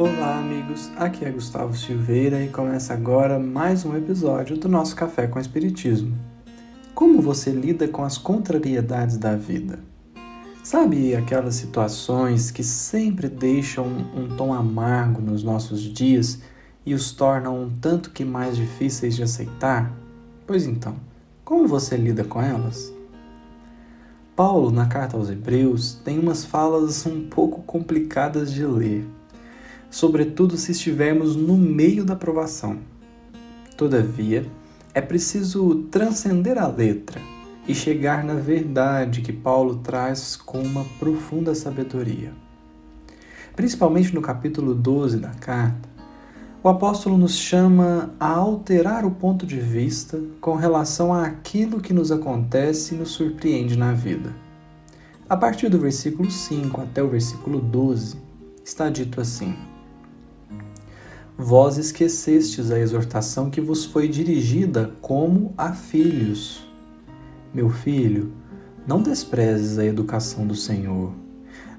Olá, amigos. Aqui é Gustavo Silveira e começa agora mais um episódio do nosso Café com Espiritismo. Como você lida com as contrariedades da vida? Sabe aquelas situações que sempre deixam um tom amargo nos nossos dias e os tornam um tanto que mais difíceis de aceitar? Pois então, como você lida com elas? Paulo, na carta aos Hebreus, tem umas falas um pouco complicadas de ler, sobretudo se estivermos no meio da provação. Todavia, é preciso transcender a letra e chegar na verdade que Paulo traz com uma profunda sabedoria. Principalmente no capítulo 12 da carta, o apóstolo nos chama a alterar o ponto de vista com relação àquilo que nos acontece e nos surpreende na vida. A partir do versículo 5 até o versículo 12, está dito assim: Vós esquecestes a exortação que vos foi dirigida como a filhos. Meu filho, não desprezes a educação do Senhor.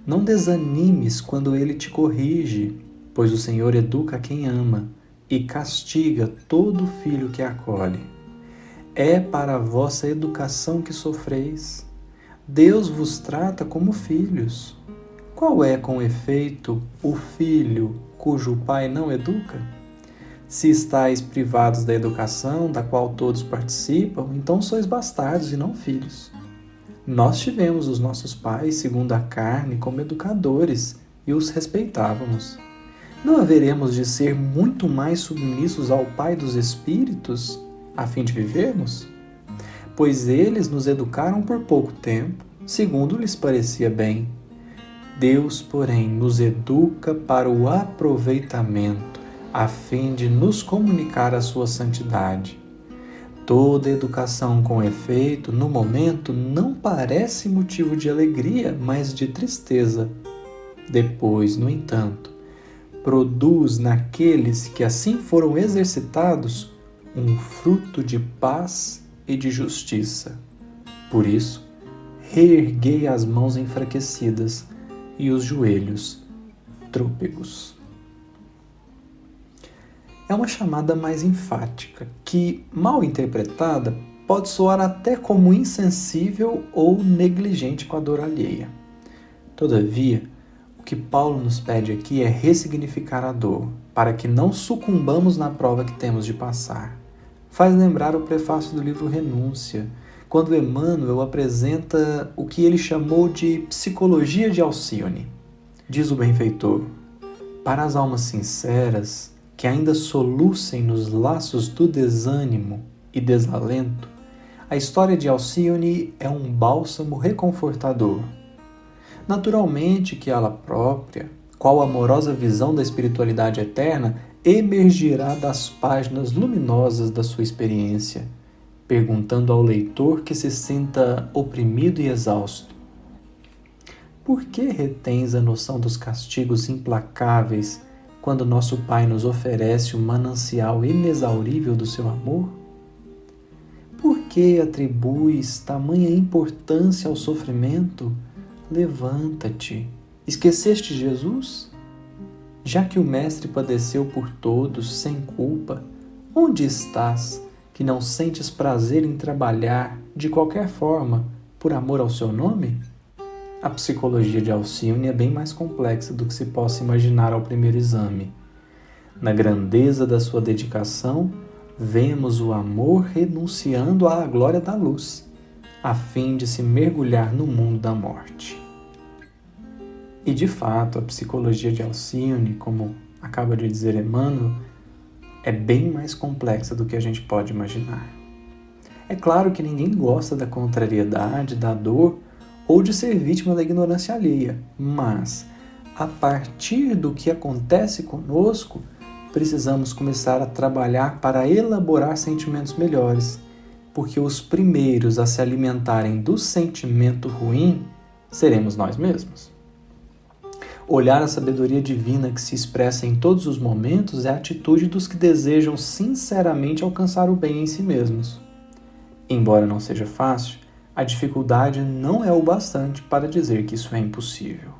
Não desanimes quando ele te corrige pois o Senhor educa quem ama e castiga todo filho que acolhe. É para a vossa educação que sofreis. Deus vos trata como filhos. Qual é, com efeito, o filho cujo pai não educa? Se estáis privados da educação da qual todos participam, então sois bastardos e não filhos. Nós tivemos os nossos pais, segundo a carne, como educadores e os respeitávamos não haveremos de ser muito mais submissos ao Pai dos Espíritos a fim de vivermos? Pois eles nos educaram por pouco tempo, segundo lhes parecia bem. Deus, porém, nos educa para o aproveitamento, a fim de nos comunicar a sua santidade. Toda educação com efeito, no momento, não parece motivo de alegria, mas de tristeza. Depois, no entanto, produz naqueles que assim foram exercitados um fruto de paz e de justiça. Por isso, reerguei as mãos enfraquecidas e os joelhos trôpegos. É uma chamada mais enfática, que, mal interpretada, pode soar até como insensível ou negligente com a dor alheia. Todavia, o que Paulo nos pede aqui é ressignificar a dor, para que não sucumbamos na prova que temos de passar. Faz lembrar o prefácio do livro Renúncia, quando Emmanuel apresenta o que ele chamou de psicologia de Alcione. Diz o benfeitor: Para as almas sinceras, que ainda solucem nos laços do desânimo e desalento, a história de Alcione é um bálsamo reconfortador naturalmente que ela própria, qual amorosa visão da espiritualidade eterna, emergirá das páginas luminosas da sua experiência, perguntando ao leitor que se sinta oprimido e exausto: Por que retens a noção dos castigos implacáveis quando nosso Pai nos oferece o manancial inexaurível do seu amor? Por que atribuis tamanha importância ao sofrimento? Levanta-te. Esqueceste Jesus? Já que o Mestre padeceu por todos, sem culpa, onde estás que não sentes prazer em trabalhar, de qualquer forma, por amor ao seu nome? A psicologia de Alcione é bem mais complexa do que se possa imaginar ao primeiro exame. Na grandeza da sua dedicação, vemos o amor renunciando à glória da luz, a fim de se mergulhar no mundo da morte. E de fato, a psicologia de Alcione, como acaba de dizer Emmanuel, é bem mais complexa do que a gente pode imaginar. É claro que ninguém gosta da contrariedade, da dor ou de ser vítima da ignorância alheia, mas a partir do que acontece conosco, precisamos começar a trabalhar para elaborar sentimentos melhores, porque os primeiros a se alimentarem do sentimento ruim seremos nós mesmos. Olhar a sabedoria divina que se expressa em todos os momentos é a atitude dos que desejam sinceramente alcançar o bem em si mesmos. Embora não seja fácil, a dificuldade não é o bastante para dizer que isso é impossível.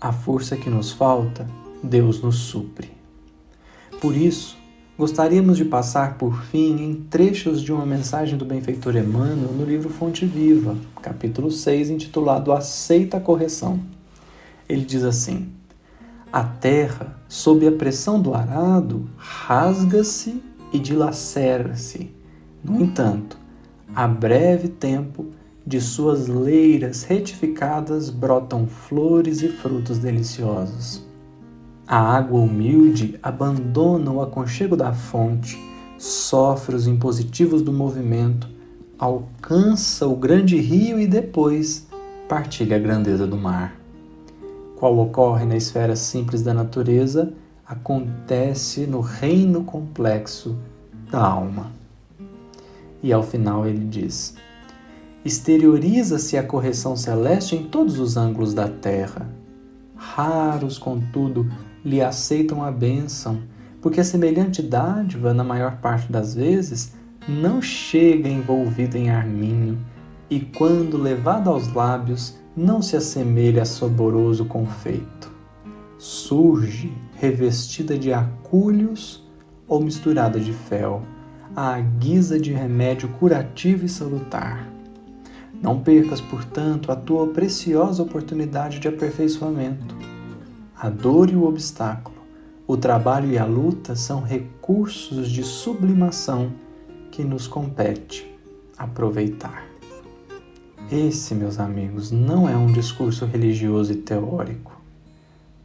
A força que nos falta Deus nos supre. Por isso, gostaríamos de passar por fim em trechos de uma mensagem do benfeitor Emmanuel no livro Fonte Viva, capítulo 6, intitulado Aceita a Correção. Ele diz assim: A terra, sob a pressão do arado, rasga-se e dilacera-se. No entanto, a breve tempo, de suas leiras retificadas brotam flores e frutos deliciosos. A água humilde abandona o aconchego da fonte, sofre os impositivos do movimento, alcança o grande rio e depois partilha a grandeza do mar. Qual ocorre na esfera simples da natureza, acontece no reino complexo da alma. E ao final ele diz: exterioriza-se a correção celeste em todos os ângulos da terra. Raros, contudo, lhe aceitam a bênção, porque a semelhante dádiva, na maior parte das vezes, não chega envolvida em arminho, e quando levada aos lábios, não se assemelha a saboroso confeito. Surge revestida de acúlios ou misturada de fel, à guisa de remédio curativo e salutar. Não percas, portanto, a tua preciosa oportunidade de aperfeiçoamento. A dor e o obstáculo, o trabalho e a luta são recursos de sublimação que nos compete aproveitar. Esse, meus amigos, não é um discurso religioso e teórico,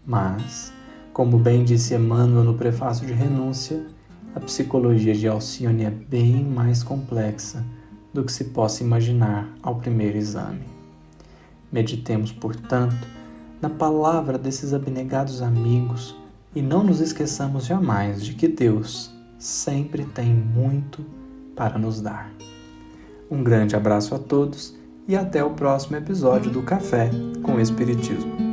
mas, como bem disse Emmanuel no prefácio de Renúncia, a psicologia de Alcione é bem mais complexa do que se possa imaginar ao primeiro exame. Meditemos, portanto, na palavra desses abnegados amigos e não nos esqueçamos jamais de que Deus sempre tem muito para nos dar. Um grande abraço a todos e até o próximo episódio do Café com Espiritismo.